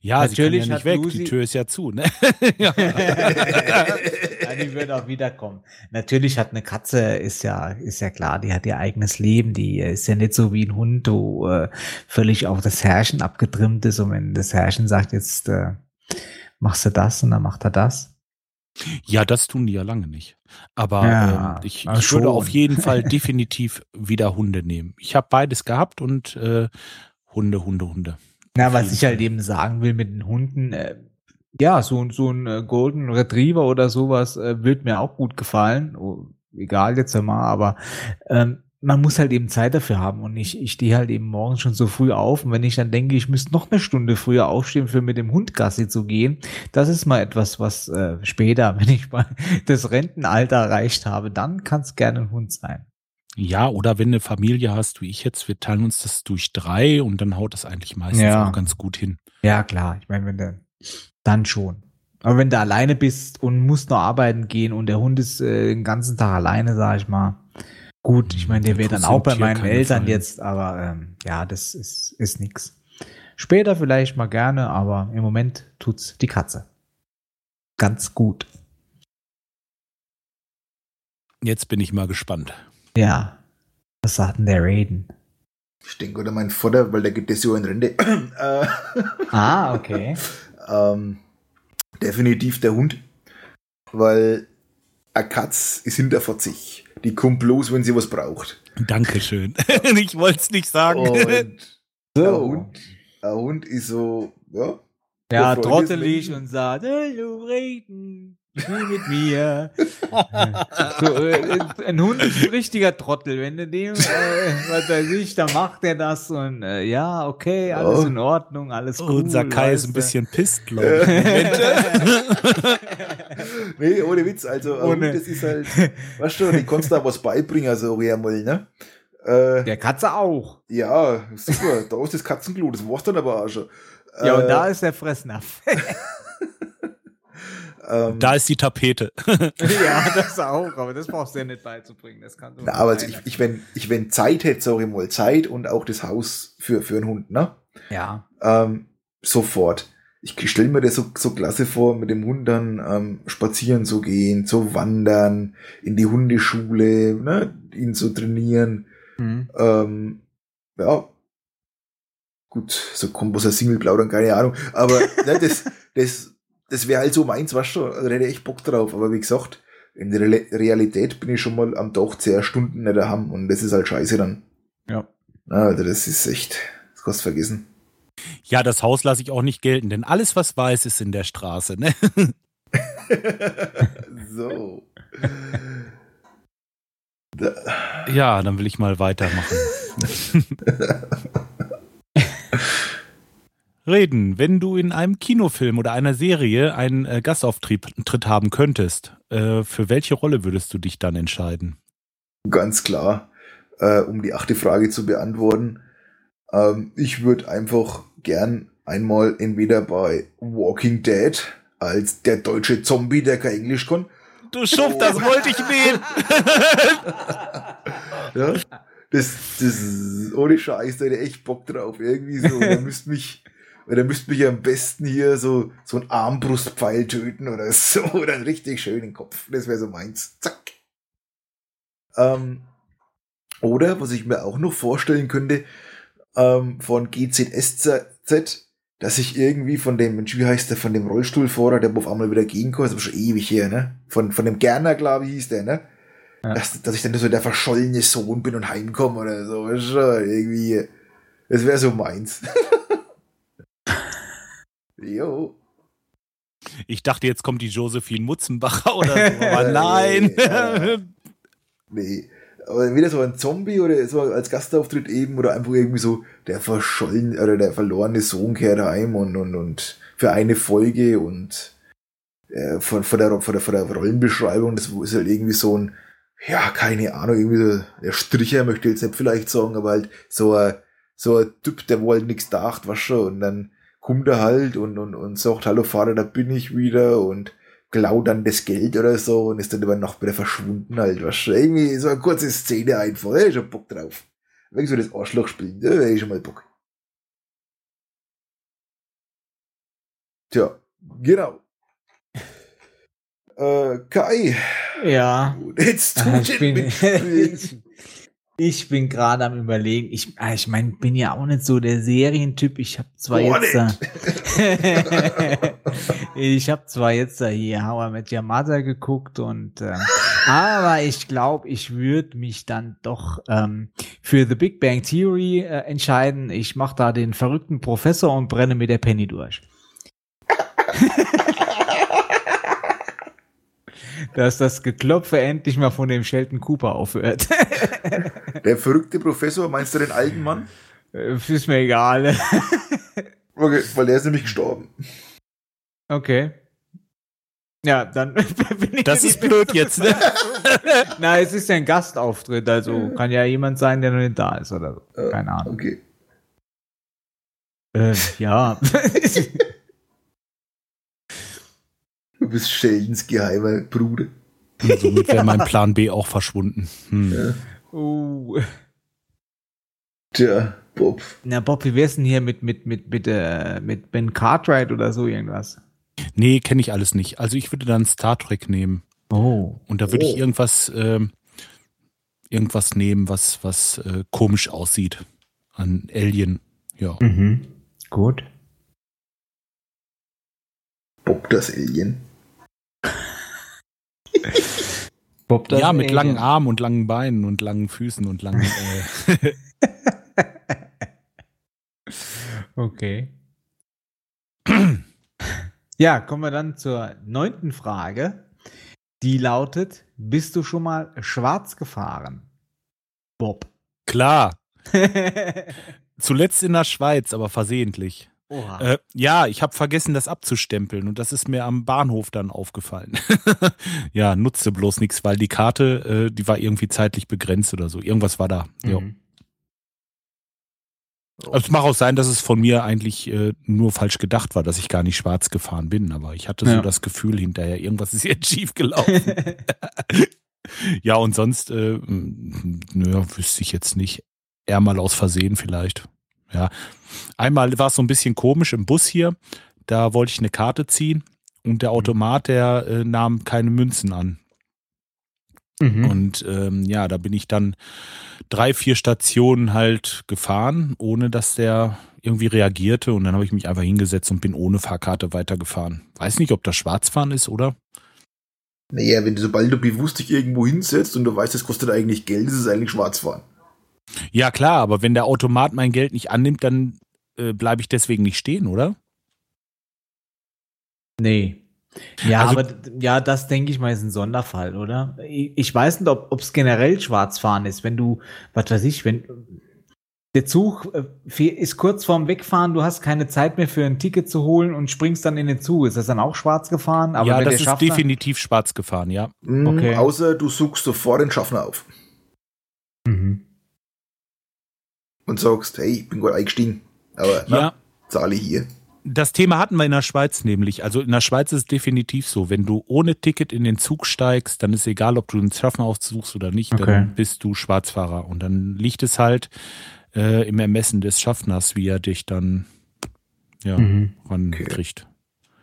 Ja, natürlich sie ja nicht weg, Lucy die Tür ist ja zu, ne? ja. ja, die wird auch wiederkommen. Natürlich hat eine Katze, ist ja, ist ja klar, die hat ihr eigenes Leben, die ist ja nicht so wie ein Hund, wo äh, völlig auf das Herrschen abgetrimmt ist und wenn das Herrschen sagt, jetzt äh, machst du das und dann macht er das. Ja, das tun die ja lange nicht. Aber ja, ähm, ich, ich würde auf jeden Fall definitiv wieder Hunde nehmen. Ich habe beides gehabt und äh, Hunde, Hunde, Hunde. Na, was ich halt eben sagen will mit den Hunden, äh, ja, so, so ein äh, Golden Retriever oder sowas äh, wird mir auch gut gefallen. Oh, egal jetzt mal, aber ähm, man muss halt eben Zeit dafür haben und ich, ich stehe halt eben morgens schon so früh auf und wenn ich dann denke, ich müsste noch eine Stunde früher aufstehen, für mit dem Hund Gassi zu gehen, das ist mal etwas, was äh, später, wenn ich mal das Rentenalter erreicht habe, dann kann es gerne ein Hund sein. Ja, oder wenn eine Familie hast, wie ich jetzt, wir teilen uns das durch drei und dann haut das eigentlich meistens ja. auch ganz gut hin. Ja, klar. Ich meine, wenn du dann schon. Aber wenn du alleine bist und musst noch arbeiten gehen und der Hund ist äh, den ganzen Tag alleine, sag ich mal. Gut, ich meine, der wäre dann auch bei meinen Eltern Fall. jetzt, aber ähm, ja, das ist, ist nix. Später vielleicht mal gerne, aber im Moment tut's die Katze. Ganz gut. Jetzt bin ich mal gespannt. Ja. Was sagt denn der Raiden? Ich denke, oder mein Vater, weil der gibt es ja in Rente. Äh, ah, okay. ähm, definitiv der Hund. Weil eine Katz ist hinter 40. Die kommt bloß, wenn sie was braucht. Dankeschön. ich wollte es nicht sagen. Und so. ein, Hund, ein Hund ist so, ja. Ja, trottelig und sagt, hallo Raiden. Spiel mit mir. so, äh, ein Hund ist ein richtiger Trottel. Wenn du dem, äh, was weiß ich, dann macht er das und äh, ja, okay, alles oh. in Ordnung, alles gut. Unser Kai ist ein bisschen pisst, glaube ich. nee, ohne Witz, also ohne. das ist halt, weißt du, die kannst da was beibringen, so mal, ne? Äh, Der Katze auch. Ja, super, da ist das Katzenklo, das war's dann aber auch schon. Ja, und da ist der Fressnapf. Ähm, da ist die Tapete. ja, das auch, aber das brauchst du ja nicht beizubringen. Das kann Na, aber also ich, ich, wenn, ich, wenn Zeit hätte, sorry mal, Zeit und auch das Haus für, für einen Hund, ne? Ja. Ähm, sofort. Ich stelle mir das so, so klasse vor, mit dem Hund dann ähm, spazieren zu gehen, zu wandern, in die Hundeschule, ne, ihn zu trainieren. Mhm. Ähm, ja, gut, so Komposer Single plaudern, keine Ahnung, aber ne, das, das das wäre halt so meins, weißt du, da hätte ich echt Bock drauf. Aber wie gesagt, in der Realität bin ich schon mal am Tag zehn Stunden nicht daheim und das ist halt scheiße dann. Ja. Also das ist echt, das kannst du vergessen. Ja, das Haus lasse ich auch nicht gelten, denn alles, was weiß, ist in der Straße, ne? so. ja, dann will ich mal weitermachen. reden. Wenn du in einem Kinofilm oder einer Serie einen äh, Gastauftritt haben könntest, äh, für welche Rolle würdest du dich dann entscheiden? Ganz klar, äh, um die achte Frage zu beantworten. Ähm, ich würde einfach gern einmal entweder bei Walking Dead als der deutsche Zombie, der kein Englisch kann. Du Schuft, oh. das wollte ich wählen. ja, das, das, ohne Scheiß, da hätte ich echt Bock drauf. Irgendwie so, da müsst mich, weil dann müsste mich am besten hier so, so ein Armbrustpfeil töten oder so, oder einen richtig schönen Kopf. Das wäre so meins. Zack. Ähm, oder, was ich mir auch noch vorstellen könnte, ähm, von GZSZ, dass ich irgendwie von dem, Mensch, wie heißt der, von dem Rollstuhlfahrer, der auf einmal wieder gehen kann, das ist schon ewig her, ne? Von, von dem Gerner, glaube ich, hieß der, ne? Ja. Dass, dass ich dann so der verschollene Sohn bin und heimkomme oder so. Schon irgendwie, das wäre so meins. Jo. Ich dachte, jetzt kommt die Josephine Mutzenbacher oder so, aber nein. nee. Aber wieder so ein Zombie oder so als Gastauftritt eben oder einfach irgendwie so der verschollen oder der verlorene Sohn kehrt heim und, und, und für eine Folge und äh, von, von, der, von, der, von der Rollenbeschreibung, das ist halt irgendwie so ein ja, keine Ahnung, irgendwie so, der Stricher möchte jetzt nicht vielleicht sagen, aber halt so ein, so ein Typ, der wohl halt nichts dacht, was schon, und dann kommt er halt und, und, und sagt, hallo Vater, da bin ich wieder und klaut dann das Geld oder so und ist dann über Nacht wieder verschwunden halt, was irgendwie so eine kurze Szene einfach, ich schon Bock drauf. Wenn ich so das Arschloch spielen, da hätte ich schon mal Bock. Tja, genau. Äh, Kai. Ja. Jetzt du ich den mitspielen. ich bin gerade am überlegen. Ich, ah, ich meine, bin ja auch nicht so der Serientyp. Ich habe zwar Boah, jetzt, äh, ich habe zwar jetzt äh, hier How I Met Your Mother geguckt und, ähm, aber ich glaube, ich würde mich dann doch ähm, für The Big Bang Theory äh, entscheiden. Ich mache da den verrückten Professor und brenne mit der Penny durch. Dass das Geklopfe endlich mal von dem Sheldon Cooper aufhört. Der verrückte Professor, meinst du den alten Mann? Äh, Ist mir egal. Okay, weil der ist nämlich gestorben. Okay. Ja, dann bin ich Das ist blöd jetzt, ne? Na, es ist ja ein Gastauftritt, also kann ja jemand sein, der noch nicht da ist oder so. Äh, Keine Ahnung. Okay. Äh, ja. Du bist Sheldons geheimer Bruder. Somit wäre mein Plan B auch verschwunden. Hm. Ja. uh. Tja, Bob. Na, Bob, wie wär's denn hier mit, mit, mit, mit, äh, mit Ben Cartwright oder so irgendwas? Nee, kenne ich alles nicht. Also ich würde dann Star Trek nehmen. Oh. Und da würde Oh. ich irgendwas, ähm, irgendwas nehmen, was, was äh, komisch aussieht. An Alien. Ja. Mhm. Gut. Bob das Alien. Bob, das ja, mit Alien. langen Armen und langen Beinen und langen Füßen und langen. Äh, Okay. Ja, kommen wir dann zur neunten Frage. Die lautet: Bist du schon mal schwarz gefahren? Bob. klar. Zuletzt in der Schweiz, aber versehentlich. Äh, ja, ich habe vergessen, das abzustempeln und das ist mir am Bahnhof dann aufgefallen. ja, nutzte bloß nichts, weil die Karte, äh, die war irgendwie zeitlich begrenzt oder so. Irgendwas war da. Ja. Mhm. Also es mag auch sein, dass es von mir eigentlich äh, nur falsch gedacht war, dass ich gar nicht schwarz gefahren bin, aber ich hatte Ja. so das Gefühl hinterher, irgendwas ist jetzt schief gelaufen. ja, und sonst, äh, naja, wüsste ich jetzt nicht. Eher mal aus Versehen vielleicht. Ja. Einmal war es so ein bisschen komisch im Bus hier. Da wollte ich eine Karte ziehen und der Automat, der äh, nahm keine Münzen an. Mhm. Und ähm, ja, da bin ich dann drei, vier Stationen halt gefahren, ohne dass der irgendwie reagierte. Und dann habe ich mich einfach hingesetzt und bin ohne Fahrkarte weitergefahren. Weiß nicht, ob das Schwarzfahren ist, oder? Naja, wenn du, sobald du bewusst dich irgendwo hinsetzt und du weißt, das kostet eigentlich Geld, ist es eigentlich Schwarzfahren. Ja, klar, aber wenn der Automat mein Geld nicht annimmt, dann äh, bleibe ich deswegen nicht stehen, oder? Nee. Ja, Also- aber ja, das denke ich mal ist ein Sonderfall, oder? Ich, weiß nicht, ob es generell Schwarzfahren ist, wenn du, was weiß ich, wenn der Zug äh, ist kurz vorm Wegfahren, du hast keine Zeit mehr für ein Ticket zu holen und springst dann in den Zug. Ist das dann auch schwarz gefahren? Aber ja, wenn das der ist Schaffner- definitiv schwarz gefahren, ja. Mm, Okay. Außer du suchst sofort den Schaffner auf Mhm. Und sagst, hey, ich bin gerade eingestiegen. Aber na, Ja, zahle hier. das Thema hatten wir in der Schweiz nämlich. Also in der Schweiz ist es definitiv so, wenn du ohne Ticket in den Zug steigst, dann ist egal, ob du einen Schaffner aufsuchst oder nicht, Okay. dann bist du Schwarzfahrer. Und dann liegt es halt äh, im Ermessen des Schaffners, wie er dich dann ja, Mhm. rankriegt.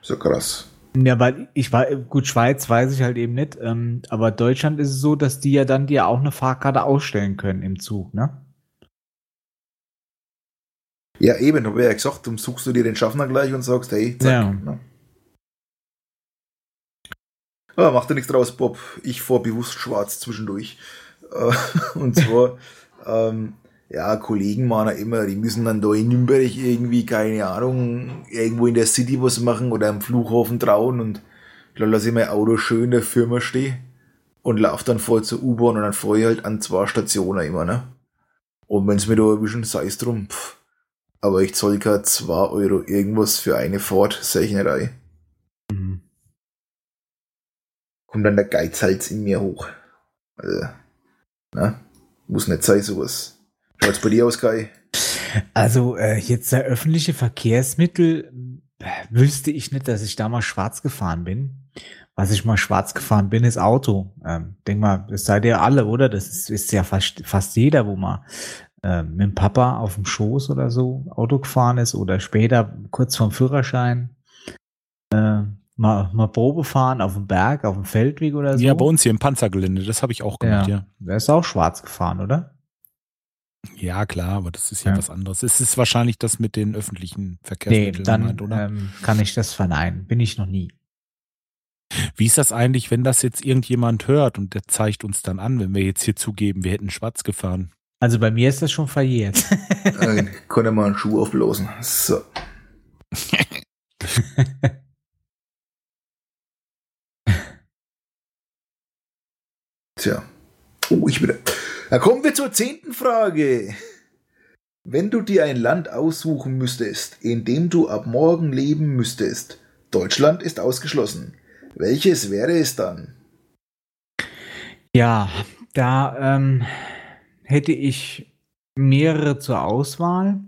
So krass. Ja, weil ich war, gut, Schweiz weiß ich halt eben nicht, ähm, aber Deutschland ist es so, dass die ja dann dir auch eine Fahrkarte ausstellen können im Zug, ne? Ja, eben, habe ich ja gesagt, dann suchst du dir den Schaffner gleich und sagst, hey, zack. Ja. Ne? Ah, macht ja nichts draus, Bob. Ich fahr bewusst schwarz zwischendurch. Äh, Und zwar, ähm, ja, Kollegen machen ja immer, die müssen dann da in Nürnberg irgendwie, keine Ahnung, irgendwo in der City was machen oder am Flughafen trauen und dann lasse ich mein Auto schön in der Firma stehen und lauf dann vor zur U-Bahn und dann fahre ich halt an zwei Stationen immer, ne? Und wenn's mir da erwischen, sei es drum, pff. Aber ich zahle gerade 2 Euro irgendwas für eine Fahrt, Sechnerei. Mhm. Kommt dann der Geizhals in mir hoch. Also, na, muss nicht sein, sowas. Schaut's bei dir aus, Kai? Also, äh, jetzt der öffentliche Verkehrsmittel wüsste ich nicht, dass ich da mal schwarz gefahren bin. Was ich mal schwarz gefahren bin, ist Auto. Ähm, denk mal, das seid ihr alle, oder? Das ist, ist ja fast, fast jeder, wo mal äh, mit dem Papa auf dem Schoß oder so Auto gefahren ist oder später kurz vorm Führerschein äh, mal, mal Probe fahren auf dem Berg, auf dem Feldweg oder so. Ja, bei uns hier im Panzergelände, das habe ich auch gemacht, ja. ja. Der ist auch schwarz gefahren, oder? Ja, klar, aber das ist ja, ja, was anderes. Es ist wahrscheinlich das mit den öffentlichen Verkehrsmitteln, nee, dann, meint, oder? Ähm, kann ich das verneinen. Bin ich noch nie. Wie ist das eigentlich, wenn das jetzt irgendjemand hört und der zeigt uns dann an, wenn wir jetzt hier zugeben, wir hätten schwarz gefahren? Also bei mir ist das schon verjährt. Nein, konnte mal einen Schuh aufblasen. So. Tja. Oh, ich wieder. Da kommen wir zur zehnten Frage. Wenn du dir ein Land aussuchen müsstest, in dem du ab morgen leben müsstest, Deutschland ist ausgeschlossen. Welches wäre es dann? Ja, da ähm, hätte ich mehrere zur Auswahl.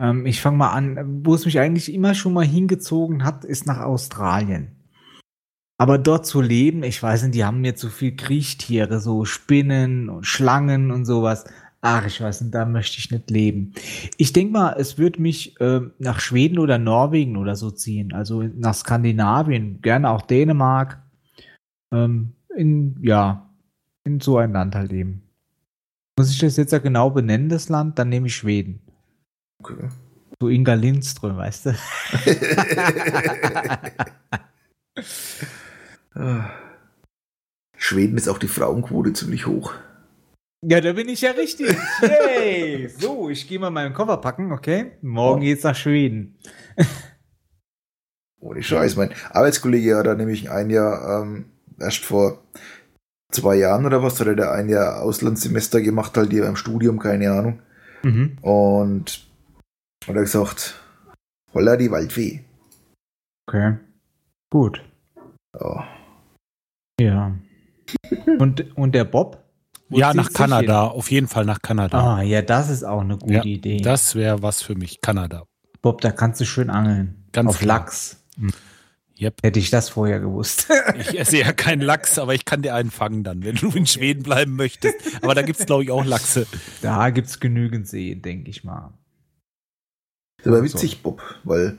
Ähm, ich fange mal an, wo es mich eigentlich immer schon mal hingezogen hat, ist nach Australien. Aber dort zu leben, ich weiß nicht, die haben mir zu viel Kriechtiere, so Spinnen und Schlangen und sowas. Ach, ich weiß nicht, da möchte ich nicht leben. Ich denke mal, es würde mich äh, nach Schweden oder Norwegen oder so ziehen. Also nach Skandinavien, gerne auch Dänemark. Ähm, in, ja, in so ein Land halt eben. Muss ich das jetzt ja genau benennen, das Land? Dann nehme ich Schweden. Okay. So Inga Lindström, weißt du? Schweden ist auch die Frauenquote ziemlich hoch. Ja, da bin ich ja richtig. Yay! so, ich gehe mal meinen Koffer packen, okay? Morgen oh. geht's nach Schweden. Ohne Scheiß, mein Arbeitskollege hat da nämlich ein Jahr, ähm, erst vor zwei Jahren oder was, hat er da ein Jahr Auslandssemester gemacht, halt hier beim Studium, keine Ahnung. Mhm. Und hat er gesagt, holla die Waldfee. Okay. Gut. Oh. Ja. Und, und der Bob? Wo ja, nach Kanada, hin? auf jeden Fall nach Kanada. Ah, ja, das ist auch eine gute ja, Idee. Das wäre was für mich, Kanada. Bob, da kannst du schön angeln. Ganz auf klar. Lachs. Hm. Yep. Hätte ich das vorher gewusst. ich esse ja keinen Lachs, aber ich kann dir einen fangen dann, wenn du in Schweden bleiben möchtest. Aber da gibt es, glaube ich, auch Lachse. Da gibt es genügend Seen, denke ich mal. Das war witzig, Bob, weil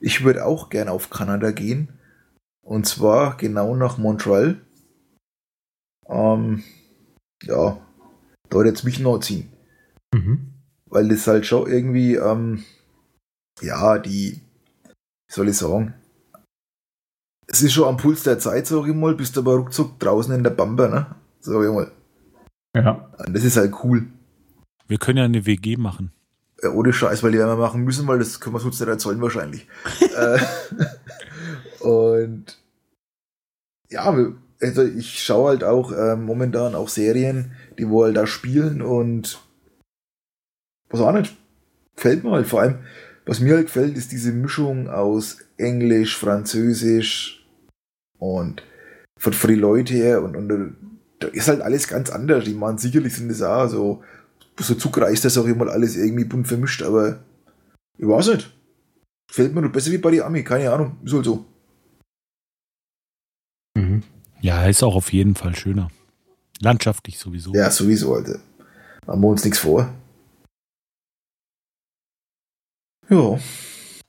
ich würde auch gerne auf Kanada gehen. Und zwar genau nach Montreal. Ähm, ja, da jetzt mich noch ziehen. Mhm. Weil das halt schon irgendwie, ähm, ja, die, wie soll ich sagen, es ist schon am Puls der Zeit, sag ich mal, bist aber ruckzuck draußen in der Bamba, ne? Sag ich mal. Ja. Und das ist halt cool. Wir können ja eine WG machen. Ja, ohne Scheiß, weil die werden wir machen müssen, weil das können wir sonst nicht erzeugen wahrscheinlich. Äh, und ja, also ich schaue halt auch äh, momentan auch Serien, die wo halt da spielen und was auch nicht, gefällt mir halt. Vor allem, was mir halt gefällt, ist diese Mischung aus Englisch, Französisch und von, von den Leuten her und, und da ist halt alles ganz anders. Ich meine, sicherlich sind das auch so, so zugreist das auch immer alles irgendwie bunt vermischt, aber ich weiß nicht. Gefällt mir nur besser wie bei die Ami, keine Ahnung, ist halt so. Mhm. Ja, ist auch auf jeden Fall schöner. Landschaftlich sowieso. Ja, sowieso, Alter. Machen wir uns nichts vor. Ja.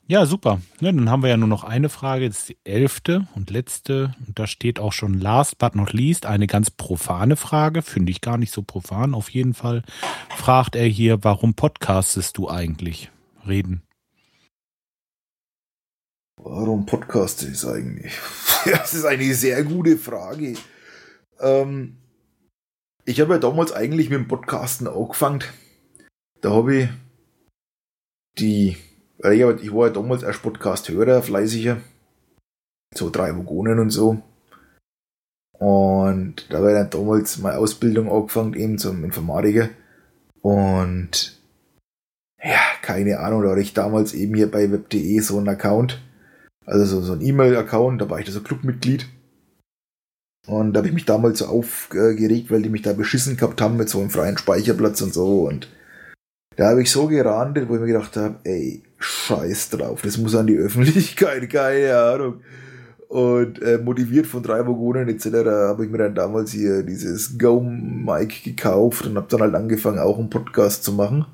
Ja, super. Ja, dann haben wir ja nur noch eine Frage, das ist die elfte und letzte. Und da steht auch schon last but not least eine ganz profane Frage, finde ich gar nicht so profan auf jeden Fall. Fragt er hier, warum podcastest du eigentlich? Reden. Warum podcaste ich eigentlich? das ist eine sehr gute Frage. Ähm, ich habe ja damals eigentlich mit dem Podcasten angefangen. Da habe ich die, ich war ja damals erst Podcast-Hörer, fleißiger. So drei Wagonen und so. Und da habe ich dann damals meine Ausbildung angefangen, eben zum Informatiker. Und ja, keine Ahnung, da hatte ich damals eben hier bei web.de so einen Account also so, so ein E-Mail-Account, da war ich da so Clubmitglied. Und da habe ich mich damals so aufgeregt, weil die mich da beschissen gehabt haben mit so einem freien Speicherplatz und so. Und da habe ich so gerandet, wo ich mir gedacht habe, ey, scheiß drauf, das muss an die Öffentlichkeit, keine Ahnung. Und äh, motiviert von drei Vogonen etc. habe ich mir dann damals hier dieses Go-Mic gekauft und habe dann halt angefangen, auch einen Podcast zu machen.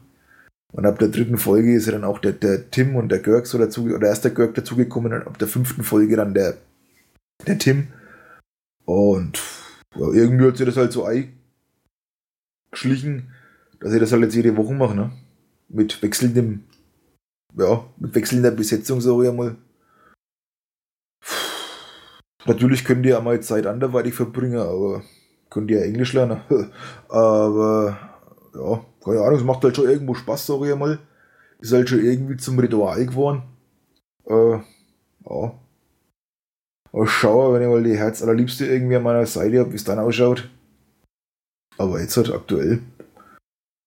Und ab der dritten Folge ist ja dann auch der, der Tim und der Görg so dazu, oder erst der Görg dazugekommen und ab der fünften Folge dann der, der Tim. Und ja, irgendwie hat sich das halt so eingeschlichen, dass ich das halt jetzt jede Woche mache, ne? Mit wechselndem, ja, mit wechselnder Besetzung, so ich mal. Natürlich könnt ihr auch mal Zeit anderweitig verbringen, aber könnt ihr ja Englisch lernen. aber ja, keine Ahnung, es macht halt schon irgendwo Spaß, sag ich mal. Ist halt schon irgendwie zum Ritual geworden. Äh, ja. Aber schau, wenn ich mal die Herz allerliebste irgendwie an meiner Seite habe, wie es dann ausschaut. Aber jetzt halt aktuell.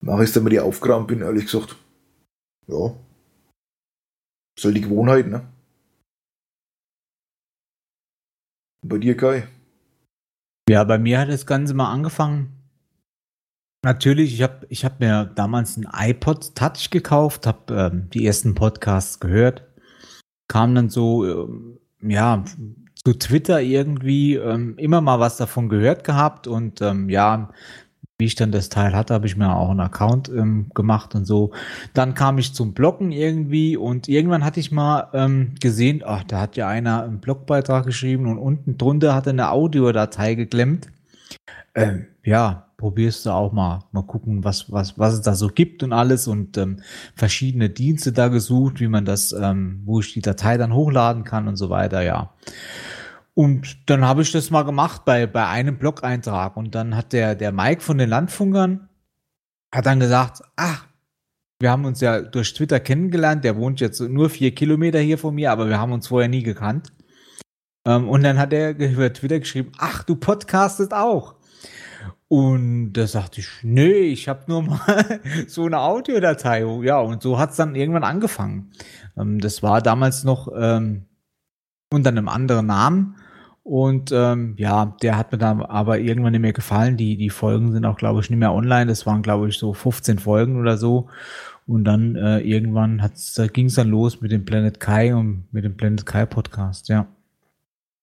Nachher ist damit ich aufgeräumt bin, ehrlich gesagt. Ja. Halt die Gewohnheit, ne? Bei dir, Kai? Ja, bei mir hat das Ganze mal angefangen. Natürlich, ich habe ich hab mir damals ein iPod Touch gekauft, habe ähm, die ersten Podcasts gehört, kam dann so, ähm, ja, zu Twitter irgendwie ähm, immer mal was davon gehört gehabt und ähm, ja, wie ich dann das Teil hatte, habe ich mir auch einen Account ähm, gemacht und so. Dann kam ich zum Bloggen irgendwie und irgendwann hatte ich mal ähm, gesehen, ach, da hat ja einer einen Blogbeitrag geschrieben und unten drunter hat er eine Audiodatei geklemmt. Ähm, ja, probierst du auch mal, mal gucken, was, was, was es da so gibt und alles und ähm, verschiedene Dienste da gesucht, wie man das, ähm, wo ich die Datei dann hochladen kann und so weiter, ja. Und dann habe ich das mal gemacht bei, bei einem Blog-Eintrag. Und dann hat der, der Mike von den Landfunkern hat dann gesagt, ach, wir haben uns ja durch Twitter kennengelernt. Der wohnt jetzt nur vier Kilometer hier von mir, aber wir haben uns vorher nie gekannt. Ähm, und dann hat er über Twitter geschrieben, ach, du podcastest auch. Und da sagte ich, nee, ich habe nur mal so eine Audiodatei. Ja, und so hat es dann irgendwann angefangen. Ähm, das war damals noch ähm, unter einem anderen Namen. Und ähm, ja, der hat mir dann aber irgendwann nicht mehr gefallen. Die, die Folgen sind auch, glaube ich, nicht mehr online. Das waren, glaube ich, so 15 Folgen oder so. Und dann äh, irgendwann ging es dann los mit dem Planet Kai und mit dem Planet Kai Podcast, ja.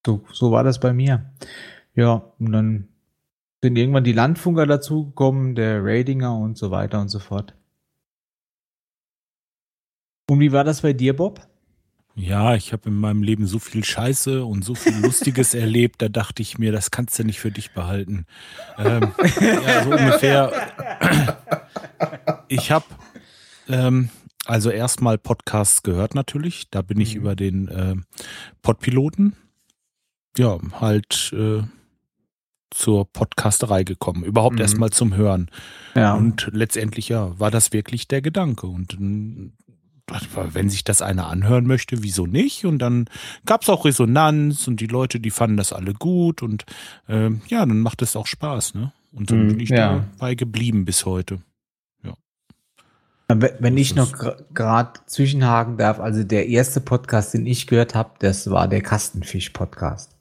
So, so war das bei mir. Ja, und dann sind irgendwann die Landfunker dazugekommen, der Ratinger und so weiter und so fort. Und wie war das bei dir, Bob? Ja, ich habe in meinem Leben so viel Scheiße und so viel Lustiges erlebt, da dachte ich mir, das kannst du nicht für dich behalten. Ähm, ja, so ungefähr. Ich habe ähm, also erstmal Podcasts gehört natürlich. Da bin ich mhm. über den äh, Podpiloten ja halt äh, zur Podcasterei gekommen. Überhaupt mhm. erstmal zum Hören. Ja. Und letztendlich ja, war das wirklich der Gedanke. Und wenn sich das einer anhören möchte, wieso nicht? Und dann gab es auch Resonanz und die Leute, die fanden das alle gut und äh, ja, dann macht es auch Spaß, ne? Und dann mm, bin ich ja. dabei geblieben bis heute. Ja. Wenn ich noch gerade zwischenhaken darf, also der erste Podcast, den ich gehört habe, das war der Kastenfisch-Podcast.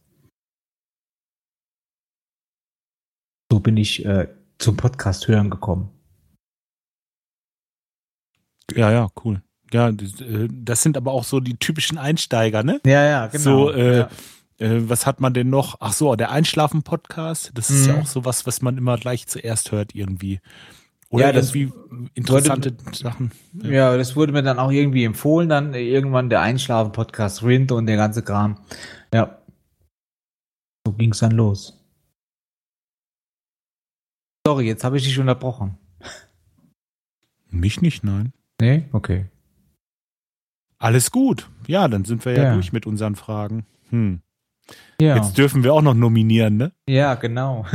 So bin ich äh, zum Podcast hören gekommen. Ja, ja, cool. Ja, äh, das sind aber auch so die typischen Einsteiger, ne? Ja, ja, genau. So, äh, ja. Äh, was hat man denn noch? Ach so, der Einschlafen-Podcast. Das ist mhm. ja auch so was, was man immer gleich zuerst hört irgendwie. Oder ja, das irgendwie interessante wurde, Sachen. Ja. ja. das wurde mir dann auch irgendwie empfohlen, dann irgendwann der Einschlafen-Podcast Rind und der ganze Kram. Ja. So ging es dann los. Sorry, jetzt habe ich dich unterbrochen. Mich nicht, nein. Nee? Okay. Alles gut. Ja, dann sind wir ja, ja. durch mit unseren Fragen. Hm. Ja. Jetzt dürfen wir auch noch nominieren, ne? Ja, genau.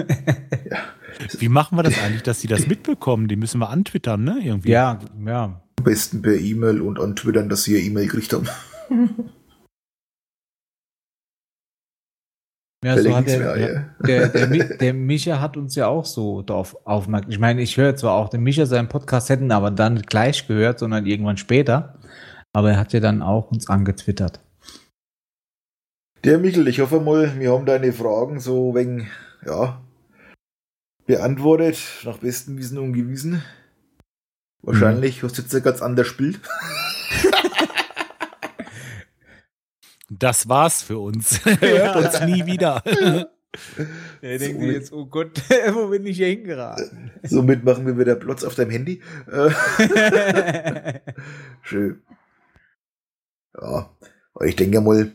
Wie machen wir das eigentlich, dass sie das mitbekommen? Die müssen wir antwittern, ne? Irgendwie. Ja, ja. Am besten per E-Mail und antwittern, dass sie ihr E-Mail gekriegt haben. Ja, so hat der, mehr, der, der, der, der, Micha hat uns ja auch so darauf aufmerksam. Ich meine, ich höre zwar auch den Micha seinen Podcast hätten, aber dann nicht gleich gehört, sondern irgendwann später. Aber er hat ja dann auch uns angetwittert. Der Michel, ich hoffe mal, wir haben deine Fragen so wegen, ja, beantwortet, nach bestem Wissen und Gewissen. Wahrscheinlich mhm. hast du jetzt ein ganz anderes Bild. Das war's für uns. Hört uns nie wieder. Er denkt so, jetzt, oh Gott, wo bin ich hier hingeraten? Somit machen wir wieder Plots auf deinem Handy. Schön. Ja, ich denke mal,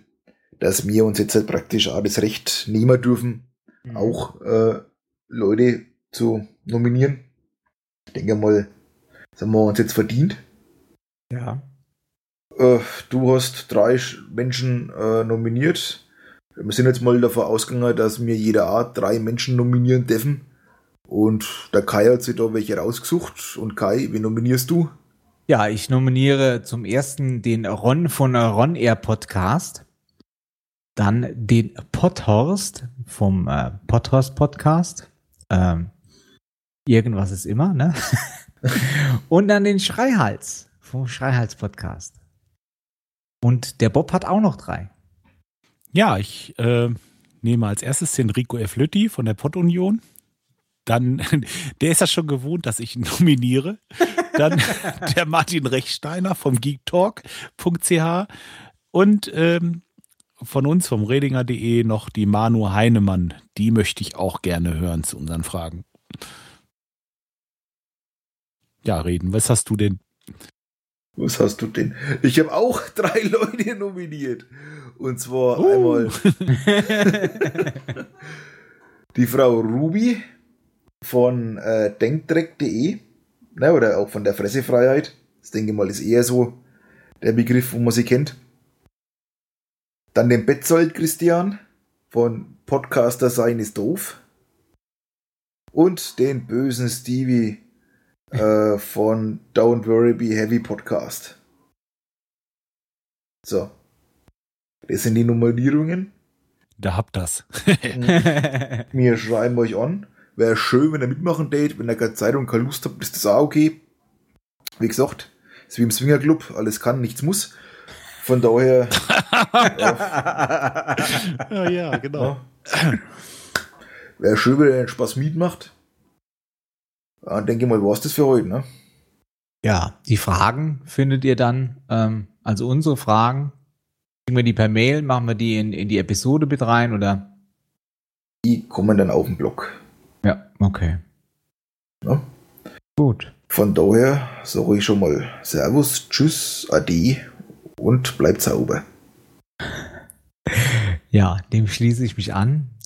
dass wir uns jetzt halt praktisch auch das Recht nehmen dürfen, mhm. auch äh, Leute zu nominieren. Ich denke mal, das haben wir uns jetzt verdient. Ja. Äh, du hast drei Menschen äh, nominiert. Wir sind jetzt mal davon ausgegangen, dass wir jeder Art drei Menschen nominieren dürfen. Und der Kai hat sich da welche rausgesucht. Und Kai, wen nominierst du? Ja, ich nominiere zum ersten den Ron von Ron Air Podcast. Dann den Potthorst vom äh, Potthorst Podcast. Ähm, irgendwas ist immer, ne? Und dann den Schreihals vom Schreihals Podcast. Und der Bob hat auch noch drei. Ja, ich äh, nehme als erstes den Rico F. Lütti von der Pottunion. Dann, der ist ja schon gewohnt, dass ich nominiere. Dann der Martin Rechsteiner vom geektalk.ch und ähm, von uns vom Redinger.de noch die Manu Heinemann. Die möchte ich auch gerne hören zu unseren Fragen. Ja, reden. Was hast du denn? Was hast du denn? Ich habe auch drei Leute nominiert. Und zwar uh. einmal die Frau Ruby von äh, denkdreck.de ne, oder auch von der Fressefreiheit. Das denke ich mal ist eher so der Begriff, wo man sie kennt. Dann den Betzold Christian von Podcaster sein ist doof. Und den bösen Stevie äh, von Don't Worry Be Heavy Podcast. So. Das sind die Nummerierungen. Da habt das. Wir schreiben euch an. Wäre schön, wenn ihr mitmachen date. Wenn ihr keine Zeit und keine Lust habt, ist das auch okay. Wie gesagt, ist wie im Swingerclub. Alles kann, nichts muss. Von daher. ja. ja, ja, genau. Ja. Wäre schön, wenn ihr den Spaß mitmacht. Ja, denke mal, war es das für heute, ne? Ja, die Fragen findet ihr dann, ähm, also unsere Fragen, kriegen wir die per Mail, machen wir die in, in die Episode mit rein oder? Die kommen dann auf den Blog. Ja, okay. Ja? Gut. Von daher sage ich schon mal Servus, Tschüss, Ade und bleibt sauber. Ja, dem schließe ich mich an.